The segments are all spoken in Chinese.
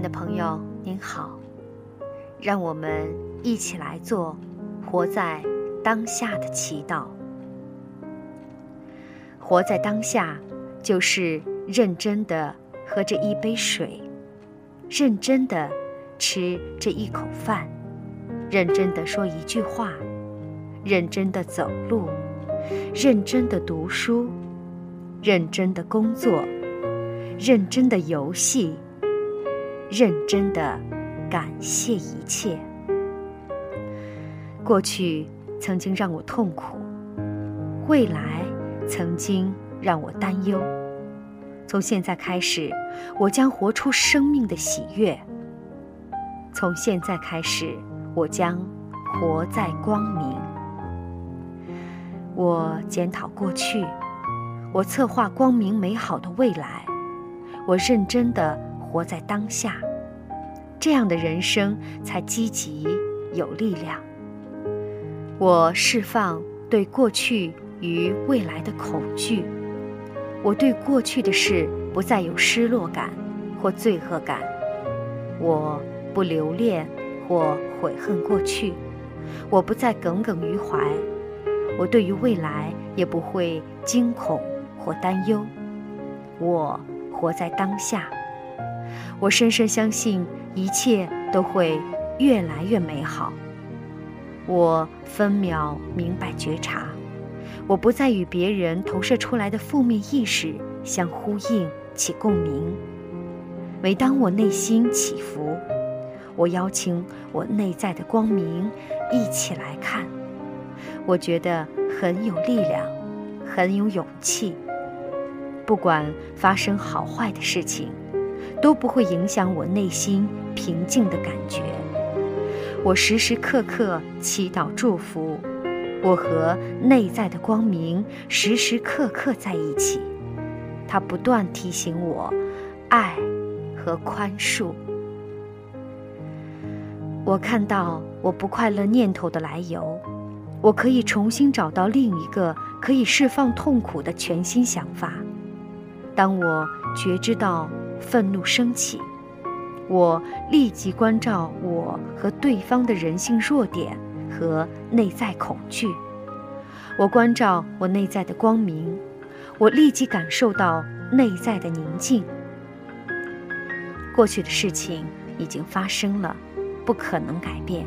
的朋友，您好，让我们一起来做活在当下的祈祷。活在当下，就是认真的喝这一杯水，认真的吃这一口饭，认真的说一句话，认真的走路，认真的读书，认真的工作，认真的游戏。认真的感谢一切。过去曾经让我痛苦，未来曾经让我担忧。从现在开始，我将活出生命的喜悦。从现在开始，我将活在光明。我检讨过去，我策划光明美好的未来。我认真的。活在当下，这样的人生才积极有力量。我释放对过去与未来的恐惧，我对过去的事不再有失落感或罪恶感，我不留恋或悔恨过去，我不再耿耿于怀，我对于未来也不会惊恐或担忧。我活在当下。我深深相信，一切都会越来越美好。我分秒明白觉察，我不再与别人投射出来的负面意识相呼应起共鸣。每当我内心起伏，我邀请我内在的光明一起来看，我觉得很有力量，很有勇气。不管发生好坏的事情。都不会影响我内心平静的感觉。我时时刻刻祈祷祝福，我和内在的光明时时刻刻在一起。它不断提醒我，爱和宽恕。我看到我不快乐念头的来由，我可以重新找到另一个可以释放痛苦的全新想法。当我觉知到。愤怒升起，我立即关照我和对方的人性弱点和内在恐惧。我关照我内在的光明，我立即感受到内在的宁静。过去的事情已经发生了，不可能改变，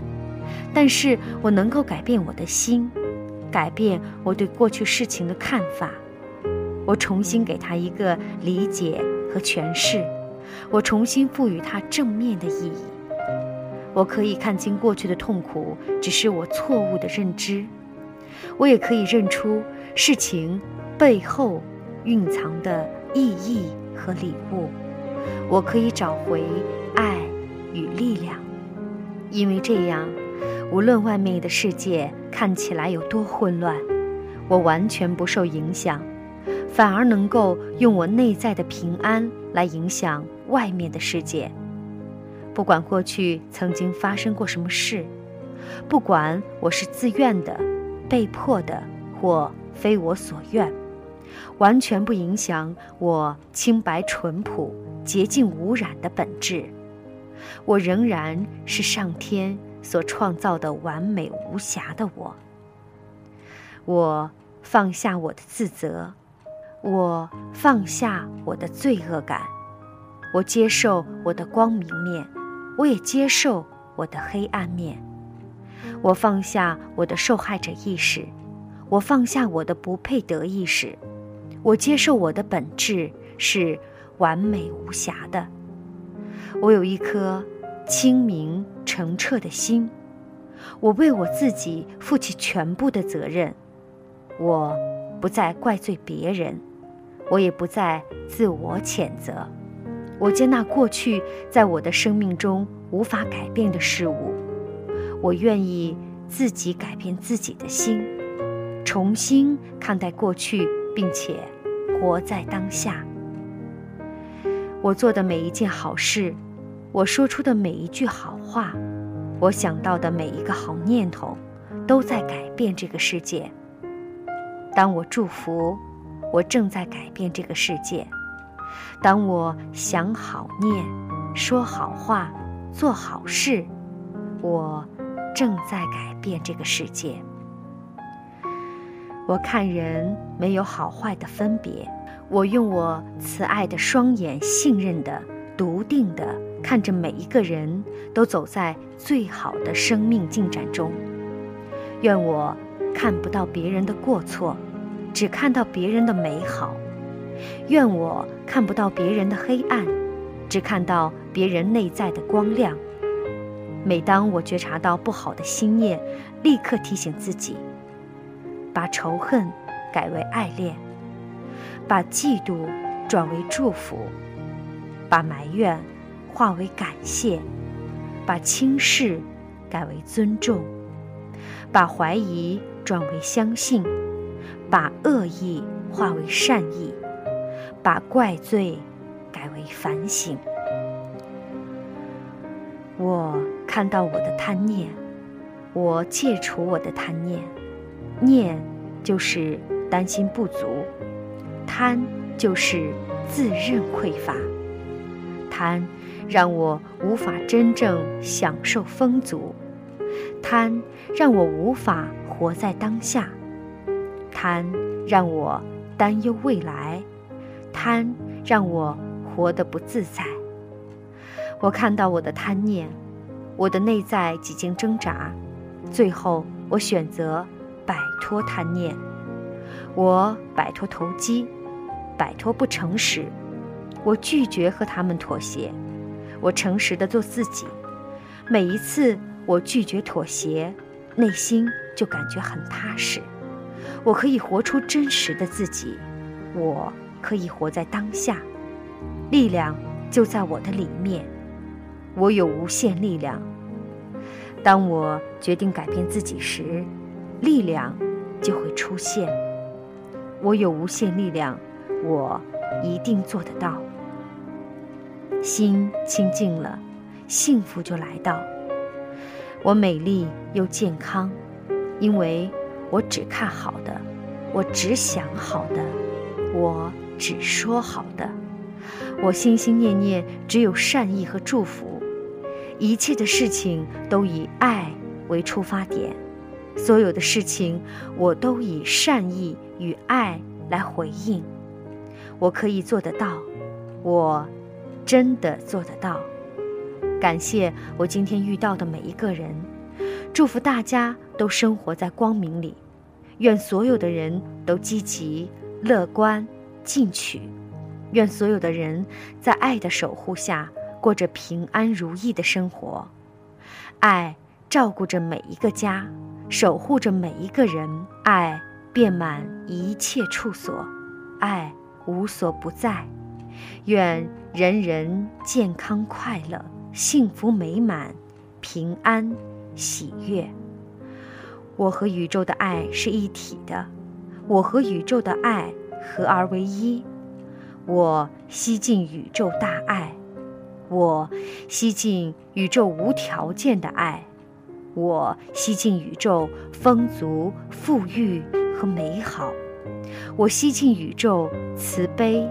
但是我能够改变我的心，改变我对过去事情的看法。我重新给他一个理解。和诠释，我重新赋予它正面的意义。我可以看清过去的痛苦只是我错误的认知，我也可以认出事情背后蕴藏的意义和礼物。我可以找回爱与力量，因为这样，无论外面的世界看起来有多混乱，我完全不受影响。反而能够用我内在的平安来影响外面的世界。不管过去曾经发生过什么事，不管我是自愿的、被迫的或非我所愿，完全不影响我清白淳朴、洁净无染的本质。我仍然是上天所创造的完美无瑕的我。我放下我的自责。我放下我的罪恶感，我接受我的光明面，我也接受我的黑暗面。我放下我的受害者意识，我放下我的不配得意识，我接受我的本质是完美无瑕的。我有一颗清明澄澈的心，我为我自己负起全部的责任，我不再怪罪别人。我也不再自我谴责，我接纳过去在我的生命中无法改变的事物，我愿意自己改变自己的心，重新看待过去，并且活在当下。我做的每一件好事，我说出的每一句好话，我想到的每一个好念头，都在改变这个世界。当我祝福。我正在改变这个世界。当我想好念，说好话，做好事，我正在改变这个世界。我看人没有好坏的分别，我用我慈爱的双眼，信任的、笃定的看着每一个人都走在最好的生命进展中。愿我看不到别人的过错，只看到别人的美好；愿我看不到别人的黑暗，只看到别人内在的光亮。每当我觉察到不好的心念，立刻提醒自己。把仇恨改为爱恋，把嫉妒转为祝福，把埋怨化为感谢，把轻视改为尊重，把怀疑转为相信，把恶意化为善意，把怪罪改为反省。我看到我的贪念，我戒除我的贪念。念就是担心不足，贪就是自认匮乏，贪让我无法真正享受丰足，贪让我无法活在当下，贪让我担忧未来，贪让我活得不自在。我看到我的贪念，我的内在几经挣扎，最后我选择。摆脱贪念，我摆脱投机，摆脱不诚实，我拒绝和他们妥协，我诚实的做自己。每一次我拒绝妥协，内心就感觉很踏实。我可以活出真实的自己，我可以活在当下，力量就在我的里面，我有无限力量。当我决定改变自己时。力量就会出现。我有无限力量，我一定做得到。心清净了，幸福就来到。我美丽又健康，因为我只看好的，我只想好的，我只说好的。我心心念念只有善意和祝福，一切的事情都以爱为出发点。所有的事情，我都以善意与爱来回应。我可以做得到，我真的做得到。感谢我今天遇到的每一个人，祝福大家都生活在光明里。愿所有的人都积极、乐观、进取。愿所有的人在爱的守护下过着平安如意的生活。爱照顾着每一个家。守护着每一个人，爱遍满一切处所，爱无所不在。愿人人健康快乐、幸福美满、平安喜悦。我和宇宙的爱是一体的，我和宇宙的爱合而为一。我吸进宇宙大爱，我吸进宇宙无条件的爱。我吸进宇宙丰足、富裕和美好，我吸进宇宙慈悲、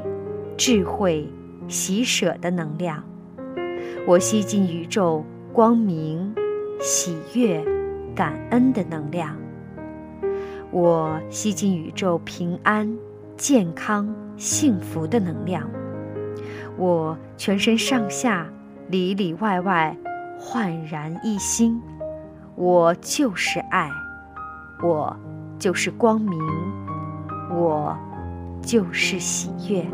智慧、喜舍的能量，我吸进宇宙光明、喜悦、感恩的能量，我吸进宇宙平安、健康、幸福的能量，我全身上下、里里外外焕然一新。我就是爱，我就是光明，我就是喜悦。